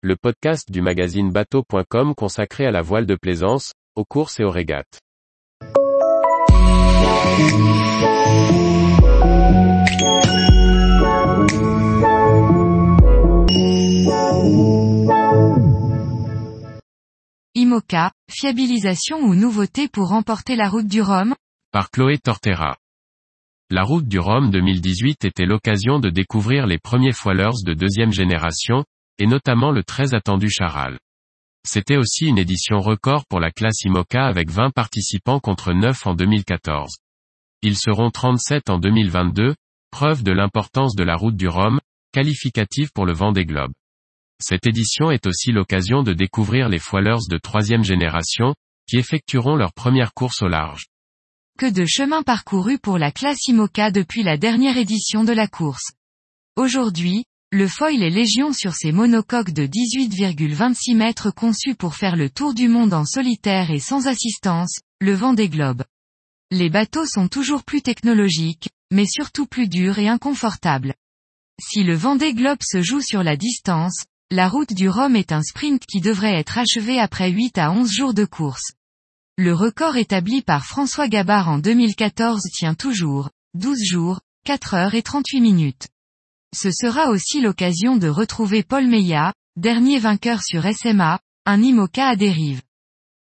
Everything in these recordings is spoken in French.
le podcast du magazine bateau.com consacré à la voile de plaisance, aux courses et aux régates. IMOCA, fiabilisation ou nouveauté pour remporter la route du Rhum? Par Chloé Tortera. La route du Rhum 2018 était l'occasion de découvrir les premiers foilers de deuxième génération, et notamment le très attendu Charal. C'était aussi une édition record pour la classe IMOCA avec 20 participants contre 9 en 2014. Ils seront 37 en 2022, preuve de l'importance de la route du Rhum, qualificative pour le vent des globes. Cette édition est aussi l'occasion de découvrir les foilers de troisième génération, qui effectueront leur première course au large. Que de chemin parcouru pour la classe IMOCA depuis la dernière édition de la course. Aujourd'hui, le foil est légion sur ses monocoques de 18,26 mètres conçus pour faire le tour du monde en solitaire et sans assistance, le vent des. Les bateaux sont toujours plus technologiques, mais surtout plus durs et inconfortables. Si le vent des se joue sur la distance, la route du Rhum est un sprint qui devrait être achevé après 8 à 11 jours de course. Le record établi par François Gabard en 2014 tient toujours, 12 jours, 4 heures et 38 minutes. Ce sera aussi l'occasion de retrouver Paul Meillat, dernier vainqueur sur SMA, un IMOCA à dérive.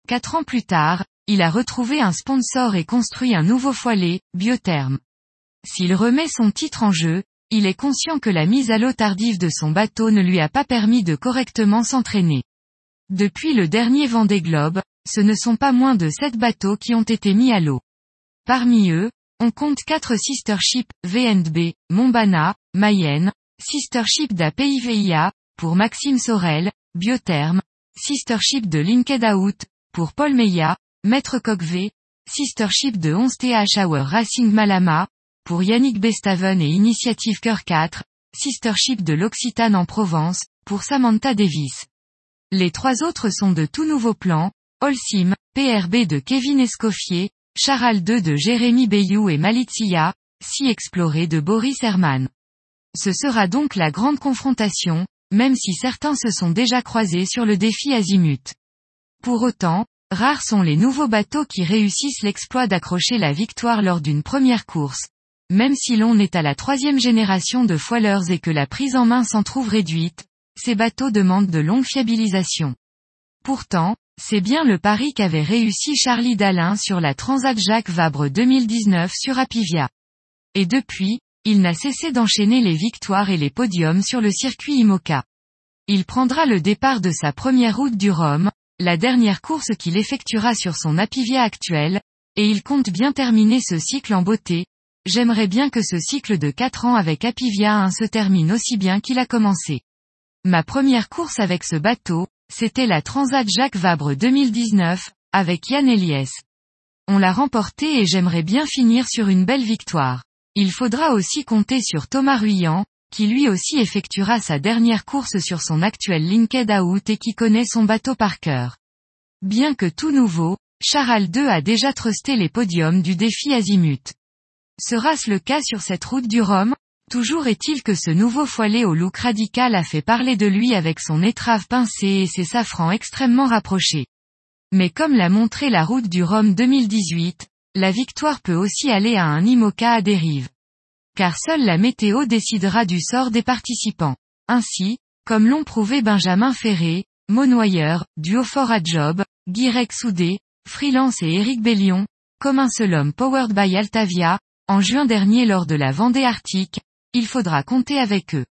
Quatre ans plus tard, il a retrouvé un sponsor et construit un nouveau foilet, Biotherm. S'il remet son titre en jeu, il est conscient que la mise à l'eau tardive de son bateau ne lui a pas permis de correctement s'entraîner. Depuis le dernier Vendée Globe, ce ne sont pas moins de sept bateaux qui ont été mis à l'eau. Parmi eux, on compte quatre sister ships, VNB, Montbana, Mayenne, sister ship d'APIVIA, pour Maxime Sorel, Biotherm, sister ship de Linked Out, pour Paul Meillat, Maître Coq ship de 11 TH Hour Racing Malama, pour Yannick Bestaven et Initiative Cœur 4, sistership de l'Occitane en Provence, pour Samantha Davis. Les trois autres sont de tout nouveaux plans, Holcim, PRB de Kevin Escoffier, Charal 2 de Jérémy Bayou et Malizia, Si Exploré de Boris Herman. Ce sera donc la grande confrontation, même si certains se sont déjà croisés sur le défi Azimut. Pour autant, rares sont les nouveaux bateaux qui réussissent l'exploit d'accrocher la victoire lors d'une première course, même si l'on est à la troisième génération de foilers et que la prise en main s'en trouve réduite, ces bateaux demandent de longues fiabilisations. Pourtant, c'est bien le pari qu'avait réussi Charlie Dalin sur la Transat Jacques Vabre 2019 sur Apivia. Et depuis, il n'a cessé d'enchaîner les victoires et les podiums sur le circuit IMOCA. Il prendra le départ de sa première route du Rhum, la dernière course qu'il effectuera sur son Apivia actuel, et il compte bien terminer ce cycle en beauté, J'aimerais bien que ce cycle de 4 ans avec Apivia 1 se termine aussi bien qu'il a commencé. Ma première course avec ce bateau, c'était la Transat Jacques Vabre 2019, avec Yann Eliès. On l'a remporté et j'aimerais bien finir sur une belle victoire. Il faudra aussi compter sur Thomas Ruyant, qui lui aussi effectuera sa dernière course sur son actuel Linked Out et qui connaît son bateau par cœur. Bien que tout nouveau, Charal 2 a déjà trusté les podiums du défi Azimut. Sera-ce le cas sur cette route du Rhum? Toujours est-il que ce nouveau foilet au look radical a fait parler de lui avec son étrave pincée et ses safrans extrêmement rapprochés. Mais comme l'a montré la route du Rhum 2018, la victoire peut aussi aller à un IMOCA à dérive. Car seule la météo décidera du sort des participants. Ainsi, comme l'ont prouvé Benjamin Ferré, Monoyeur, Duofort à Job, Guirec Soudé, Freelance et Eric Bellion, comme un seul homme powered by Altavia, en juin dernier lors de la Vendée Arctique, il faudra compter avec eux.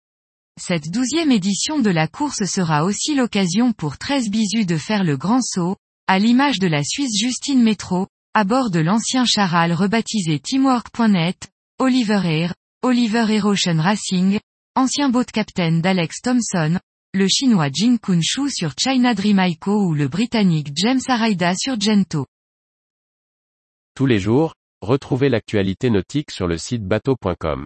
Cette douzième édition de la course sera aussi l'occasion pour 13 bisus de faire le grand saut, à l'image de la Suisse Justine Métro, à bord de l'ancien charal rebaptisé Teamwork.net, Oliver Air, Oliver Air Ocean Racing, ancien boat captain d'Alex Thompson, le chinois Jin Kun Shu sur China Dream Ico ou le britannique James Araida sur Gento. Tous les jours, Retrouvez l'actualité nautique sur le site bateau.com.